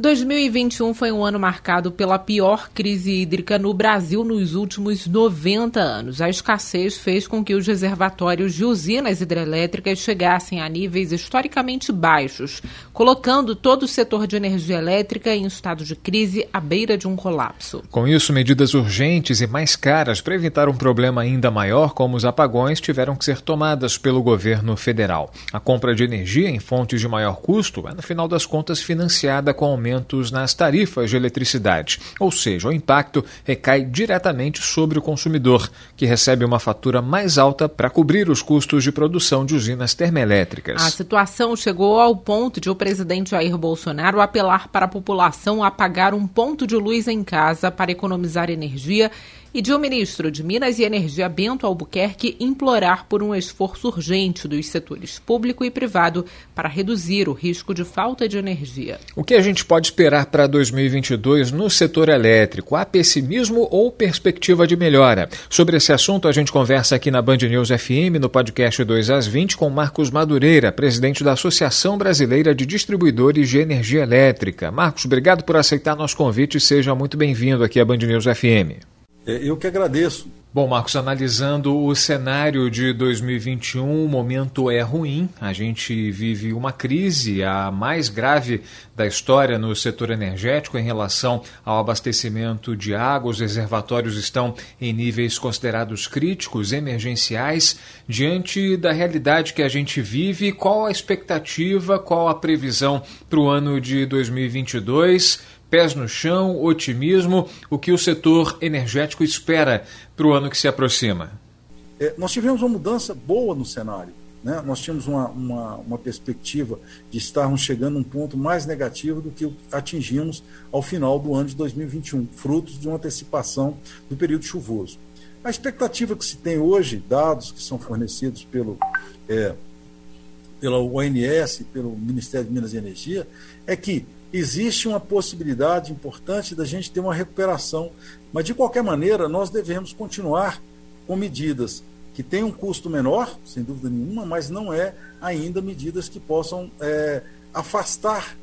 2021 foi um ano marcado pela pior crise hídrica no Brasil nos últimos 90 anos. A escassez fez com que os reservatórios de usinas hidrelétricas chegassem a níveis historicamente baixos, colocando todo o setor de energia elétrica em estado de crise à beira de um colapso. Com isso, medidas urgentes e mais caras para evitar um problema ainda maior, como os apagões, tiveram que ser tomadas pelo governo federal. A compra de energia em fontes de maior custo é, no final das contas, financiada com aumento aumentos nas tarifas de eletricidade, ou seja, o impacto recai diretamente sobre o consumidor, que recebe uma fatura mais alta para cobrir os custos de produção de usinas termoelétricas. A situação chegou ao ponto de o presidente Jair Bolsonaro apelar para a população a pagar um ponto de luz em casa para economizar energia e de o ministro de Minas e Energia, Bento Albuquerque, implorar por um esforço urgente dos setores público e privado para reduzir o risco de falta de energia. O que a gente pode esperar para 2022 no setor elétrico? Há pessimismo ou perspectiva de melhora? Sobre esse assunto, a gente conversa aqui na Band News FM, no podcast 2 às 20, com Marcos Madureira, presidente da Associação Brasileira de Distribuidores de Energia Elétrica. Marcos, obrigado por aceitar nosso convite e seja muito bem-vindo aqui à Band News FM. É, eu que agradeço. Bom, Marcos, analisando o cenário de 2021, o momento é ruim. A gente vive uma crise, a mais grave da história no setor energético em relação ao abastecimento de água. Os reservatórios estão em níveis considerados críticos, emergenciais. Diante da realidade que a gente vive, qual a expectativa, qual a previsão para o ano de 2022? Pés no chão, otimismo, o que o setor energético espera para o ano que se aproxima? É, nós tivemos uma mudança boa no cenário. Né? Nós tínhamos uma, uma, uma, perspectiva de estarmos chegando a um ponto mais negativo do que atingimos ao final do ano de 2021, frutos de uma antecipação do período chuvoso. A expectativa que se tem hoje, dados que são fornecidos pelo, é, pela ONS, pelo Ministério de Minas e Energia, é que existe uma possibilidade importante da gente ter uma recuperação. Mas, de qualquer maneira, nós devemos continuar com medidas que têm um custo menor, sem dúvida nenhuma, mas não é ainda medidas que possam é, afastar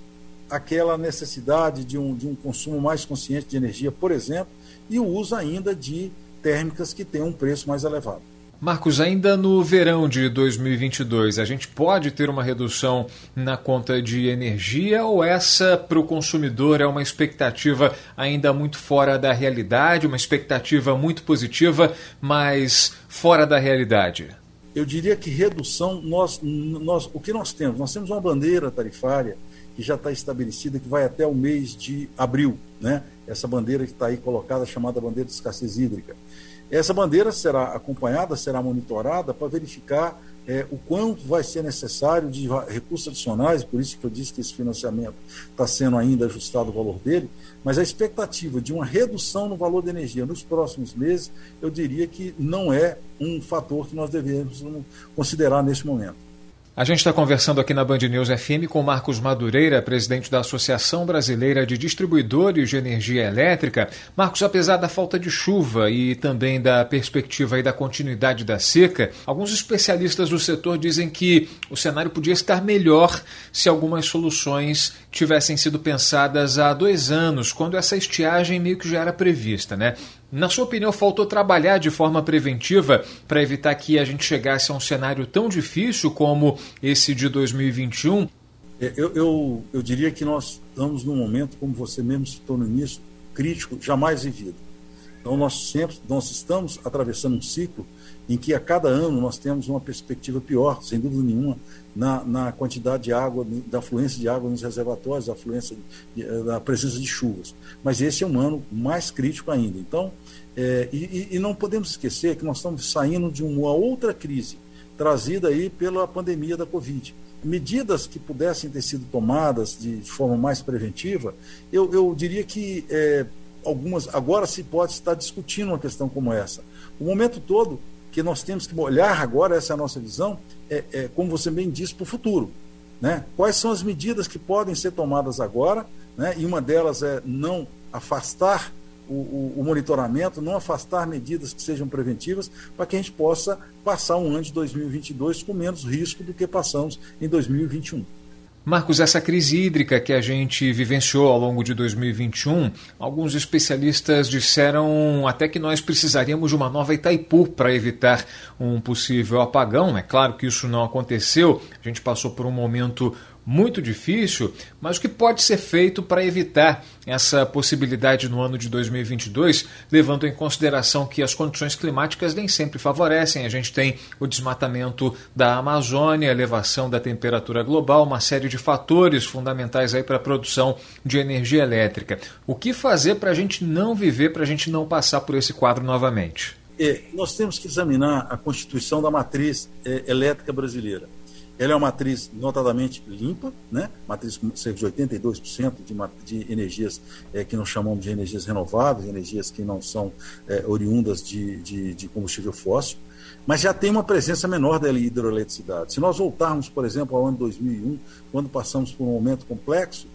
aquela necessidade de um, de um consumo mais consciente de energia, por exemplo, e o uso ainda de térmicas que têm um preço mais elevado. Marcos, ainda no verão de 2022, a gente pode ter uma redução na conta de energia ou essa para o consumidor é uma expectativa ainda muito fora da realidade, uma expectativa muito positiva, mas fora da realidade? Eu diria que redução, nós, nós, o que nós temos? Nós temos uma bandeira tarifária que já está estabelecida, que vai até o mês de abril, né? essa bandeira que está aí colocada, chamada bandeira de escassez hídrica. Essa bandeira será acompanhada, será monitorada para verificar é, o quanto vai ser necessário de recursos adicionais, por isso que eu disse que esse financiamento está sendo ainda ajustado o valor dele, mas a expectativa de uma redução no valor da energia nos próximos meses, eu diria que não é um fator que nós devemos considerar neste momento. A gente está conversando aqui na Band News FM com Marcos Madureira, presidente da Associação Brasileira de Distribuidores de Energia Elétrica. Marcos, apesar da falta de chuva e também da perspectiva e da continuidade da seca, alguns especialistas do setor dizem que o cenário podia estar melhor se algumas soluções tivessem sido pensadas há dois anos, quando essa estiagem meio que já era prevista, né? Na sua opinião, faltou trabalhar de forma preventiva para evitar que a gente chegasse a um cenário tão difícil como esse de 2021? É, eu, eu, eu diria que nós estamos num momento, como você mesmo citou no início, crítico, jamais vivido. Então, nós sempre nós estamos atravessando um ciclo em que a cada ano nós temos uma perspectiva pior, sem dúvida nenhuma, na, na quantidade de água, da afluência de água nos reservatórios, da afluência, eh, da presença de chuvas. Mas esse é um ano mais crítico ainda. Então, é, e, e, não podemos esquecer que nós estamos saindo de uma outra crise trazida aí pela pandemia da Covid. Medidas que pudessem ter sido tomadas de, de forma mais preventiva, eu, eu diria que é, algumas agora se pode estar discutindo uma questão como essa. O momento todo que nós temos que olhar agora, essa é a nossa visão, é, é como você bem disse, para o futuro. Né? Quais são as medidas que podem ser tomadas agora né? e uma delas é não afastar o, o, o, monitoramento, não afastar medidas que sejam preventivas, para que a gente possa passar um ano de 2022 com menos risco do que passamos em 2021. Marcos, essa crise hídrica que a gente vivenciou ao longo de 2021, alguns especialistas disseram até que nós precisaríamos de uma nova Itaipu para evitar um possível apagão. É claro que isso não aconteceu, a gente passou por um momento muito difícil, mas o que pode ser feito para evitar essa possibilidade no ano de 2022, levando em consideração que as condições climáticas nem sempre favorecem. A gente tem o desmatamento da Amazônia, elevação da temperatura global, uma série de fatores fundamentais aí para a produção de energia elétrica. O que fazer para a gente não viver, para a gente não passar por esse quadro novamente? É, nós temos que examinar a constituição da matriz é, elétrica brasileira. Ela é uma matriz notadamente limpa, né? matriz com cerca de 82% de, de energias é, que nós chamamos de energias renováveis, energias que não são é, oriundas de, de, de, combustível fóssil, mas já tem uma presença menor da hidroeletricidade. Se nós voltarmos, por exemplo, ao ano 2001, quando passamos por um momento complexo,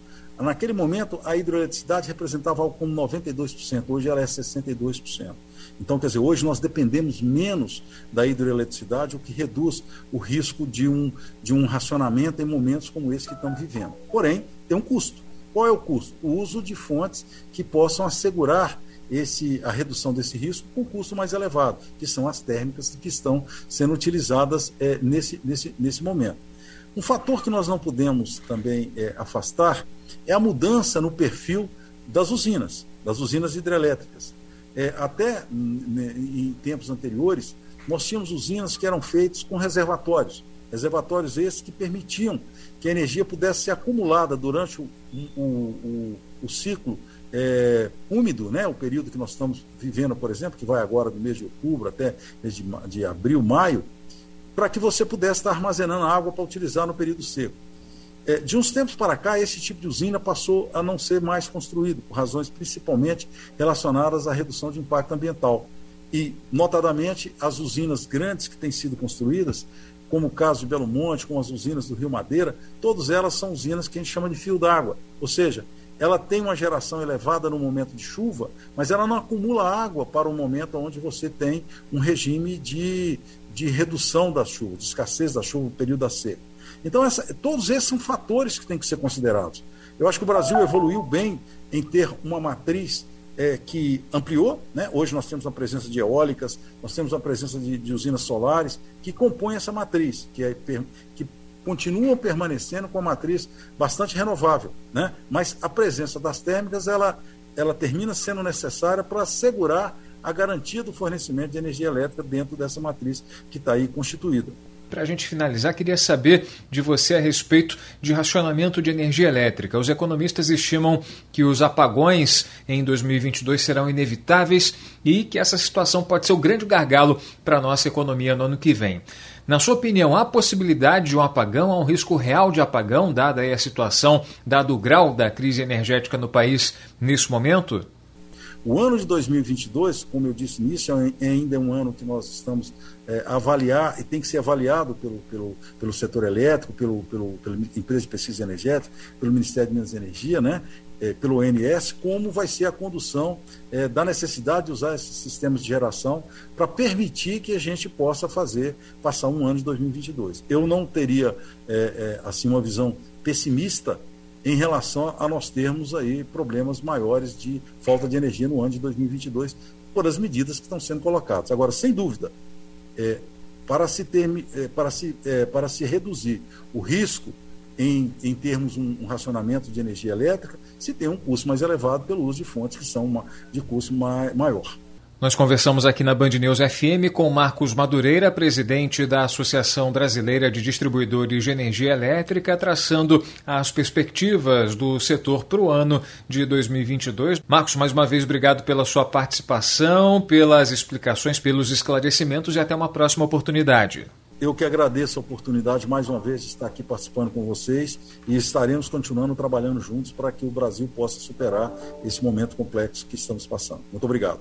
naquele momento a hidroeletricidade representava algo como 92%, hoje ela é 62%. Então, quer dizer, hoje nós dependemos menos da hidroeletricidade, o que reduz o risco de um, de um racionamento em momentos como esse que estamos vivendo. Porém, tem um custo. Qual é o custo? O uso de fontes que possam assegurar esse, a redução desse risco com custo mais elevado, que são as térmicas que estão sendo utilizadas é, nesse, nesse, nesse momento. Um fator que nós não podemos também é, afastar é a mudança no perfil das usinas, das usinas hidrelétricas. É, até né, em tempos anteriores, nós tínhamos usinas que eram feitas com reservatórios. Reservatórios esses que permitiam que a energia pudesse ser acumulada durante o, o, o, o ciclo é, úmido, né, o período que nós estamos vivendo, por exemplo, que vai agora do mês de outubro até mês de, de abril, maio, para que você pudesse estar armazenando água para utilizar no período seco. É, de uns tempos para cá, esse tipo de usina passou a não ser mais construído, por razões principalmente relacionadas à redução de impacto ambiental. E, notadamente, as usinas grandes que têm sido construídas, como o caso de Belo Monte, como as usinas do Rio Madeira, todas elas são usinas que a gente chama de fio d'água. Ou seja, ela tem uma geração elevada no momento de chuva, mas ela não acumula água para o momento onde você tem um regime de, de redução da chuva, de escassez da chuva no período da seca. Então, essa, todos esses são fatores que têm que ser considerados. Eu acho que o Brasil evoluiu bem em ter uma matriz é, que ampliou. Né? Hoje nós temos a presença de eólicas, nós temos a presença de, de usinas solares que compõem essa matriz, que, é, que continuam permanecendo com a matriz bastante renovável. Né? Mas a presença das térmicas ela, ela termina sendo necessária para assegurar a garantia do fornecimento de energia elétrica dentro dessa matriz que está aí constituída. Para a gente finalizar, queria saber de você a respeito de racionamento de energia elétrica. Os economistas estimam que os apagões em 2022 serão inevitáveis e que essa situação pode ser o grande gargalo para a nossa economia no ano que vem. Na sua opinião, há possibilidade de um apagão? Há um risco real de apagão, dada a situação, dado o grau da crise energética no país nesse momento? O ano de 2022, como eu disse nisso, é, é ainda um ano que nós estamos é, avaliar e tem que ser avaliado pelo, pelo, pelo setor elétrico, pelo, pelo, pela empresa de pesquisa energética, pelo Ministério de Minas e Energia, né? É, pelo ONS, como vai ser a condução é, da necessidade de usar esses sistemas de geração para permitir que a gente possa fazer, passar um ano de 2022. Eu não teria, é, é, assim, uma visão pessimista em relação a nós termos aí problemas maiores de falta de energia no ano de 2022 por as medidas que estão sendo colocadas. Agora, sem dúvida, é, para, se ter, é, para, se, é, para se reduzir o risco em, em termos um, um racionamento de energia elétrica, se tem um custo mais elevado pelo uso de fontes que são uma, de custo mai, maior. Nós conversamos aqui na Band News FM com Marcos Madureira, presidente da Associação Brasileira de Distribuidores de Energia Elétrica, traçando as perspectivas do setor para o ano de 2022. Marcos, mais uma vez, obrigado pela sua participação, pelas explicações, pelos esclarecimentos e até uma próxima oportunidade. Eu que agradeço a oportunidade mais uma vez de estar aqui participando com vocês e estaremos continuando trabalhando juntos para que o Brasil possa superar esse momento complexo que estamos passando. Muito obrigado.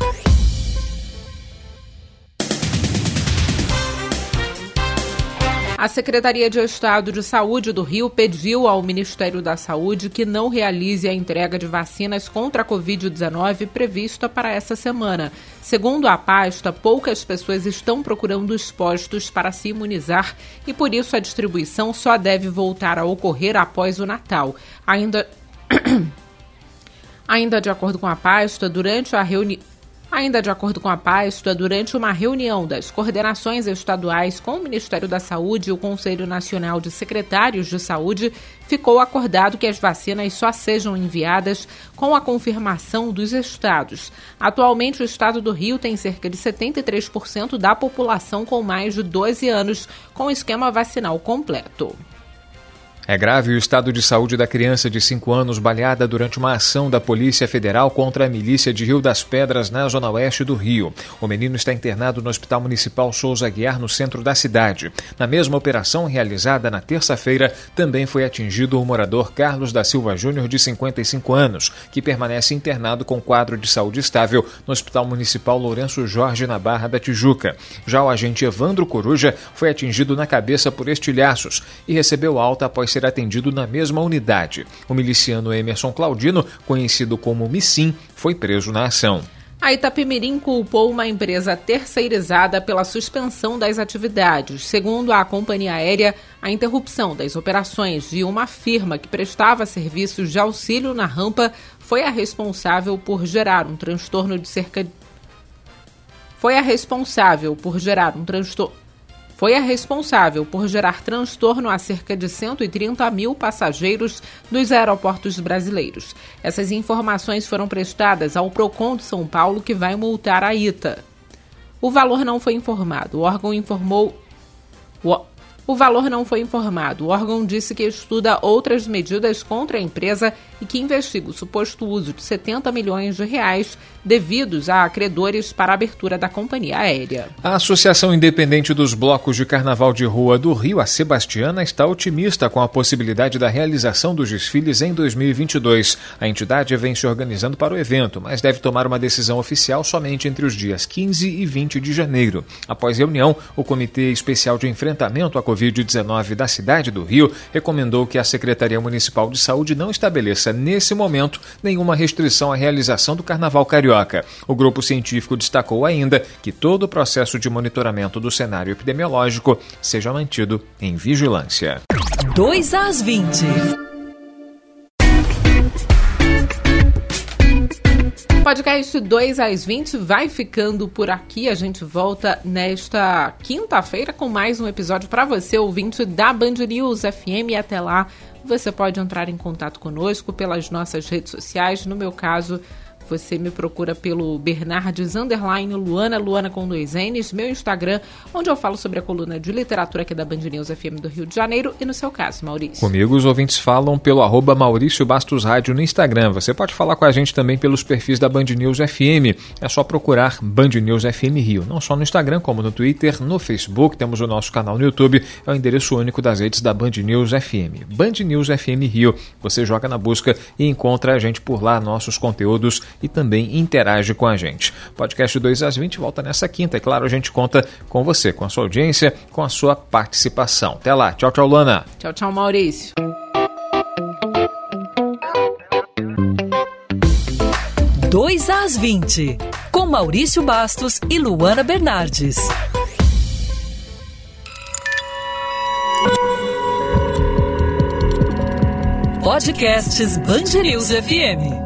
A Secretaria de Estado de Saúde do Rio pediu ao Ministério da Saúde que não realize a entrega de vacinas contra a Covid-19 prevista para essa semana. Segundo a pasta, poucas pessoas estão procurando os postos para se imunizar e por isso a distribuição só deve voltar a ocorrer após o Natal. Ainda. Ainda de acordo com a pasta, durante a reunião. Ainda de acordo com a pasta, durante uma reunião das coordenações estaduais com o Ministério da Saúde e o Conselho Nacional de Secretários de Saúde, ficou acordado que as vacinas só sejam enviadas com a confirmação dos estados. Atualmente, o estado do Rio tem cerca de 73% da população com mais de 12 anos com esquema vacinal completo. É grave o estado de saúde da criança de 5 anos baleada durante uma ação da Polícia Federal contra a milícia de Rio das Pedras, na zona oeste do Rio. O menino está internado no Hospital Municipal Souza Guiar, no centro da cidade. Na mesma operação realizada na terça-feira, também foi atingido o morador Carlos da Silva Júnior, de 55 anos, que permanece internado com quadro de saúde estável no Hospital Municipal Lourenço Jorge, na Barra da Tijuca. Já o agente Evandro Coruja foi atingido na cabeça por estilhaços e recebeu alta após ser atendido na mesma unidade. O miliciano Emerson Claudino, conhecido como Missim, foi preso na ação. A Itapemirim culpou uma empresa terceirizada pela suspensão das atividades. Segundo a companhia aérea, a interrupção das operações de uma firma que prestava serviços de auxílio na rampa foi a responsável por gerar um transtorno de cerca foi a responsável por gerar um transtorno foi a responsável por gerar transtorno a cerca de 130 mil passageiros nos aeroportos brasileiros. Essas informações foram prestadas ao PROCON de São Paulo, que vai multar a ITA. O valor não foi informado. O órgão informou. Valor não foi informado. O órgão disse que estuda outras medidas contra a empresa e que investiga o suposto uso de 70 milhões de reais devidos a acreedores para a abertura da companhia aérea. A Associação Independente dos Blocos de Carnaval de Rua do Rio, a Sebastiana, está otimista com a possibilidade da realização dos desfiles em 2022. A entidade vem se organizando para o evento, mas deve tomar uma decisão oficial somente entre os dias 15 e 20 de janeiro. Após reunião, o Comitê Especial de Enfrentamento à Covid-19 da cidade do Rio recomendou que a Secretaria Municipal de Saúde não estabeleça, nesse momento, nenhuma restrição à realização do Carnaval Carioca. O grupo científico destacou ainda que todo o processo de monitoramento do cenário epidemiológico seja mantido em vigilância. 2 às 20. Podcast 2 às 20 vai ficando por aqui. A gente volta nesta quinta-feira com mais um episódio para você, ouvinte da Band News FM. E até lá, você pode entrar em contato conosco pelas nossas redes sociais. No meu caso, você me procura pelo Bernardes Underline Luana, Luana com dois N's, meu Instagram, onde eu falo sobre a coluna de literatura aqui da Band News FM do Rio de Janeiro e no seu caso, Maurício. Comigo os ouvintes falam pelo arroba Maurício Bastos Rádio no Instagram. Você pode falar com a gente também pelos perfis da Band News FM. É só procurar Band News FM Rio. Não só no Instagram, como no Twitter, no Facebook, temos o nosso canal no YouTube, é o endereço único das redes da Band News FM. Band News FM Rio. Você joga na busca e encontra a gente por lá, nossos conteúdos e também interage com a gente. Podcast 2 às 20 volta nessa quinta. É claro, a gente conta com você, com a sua audiência, com a sua participação. Até lá. Tchau, tchau, Lana. Tchau, tchau, Maurício. Dois às 20, com Maurício Bastos e Luana Bernardes. Podcasts News FM.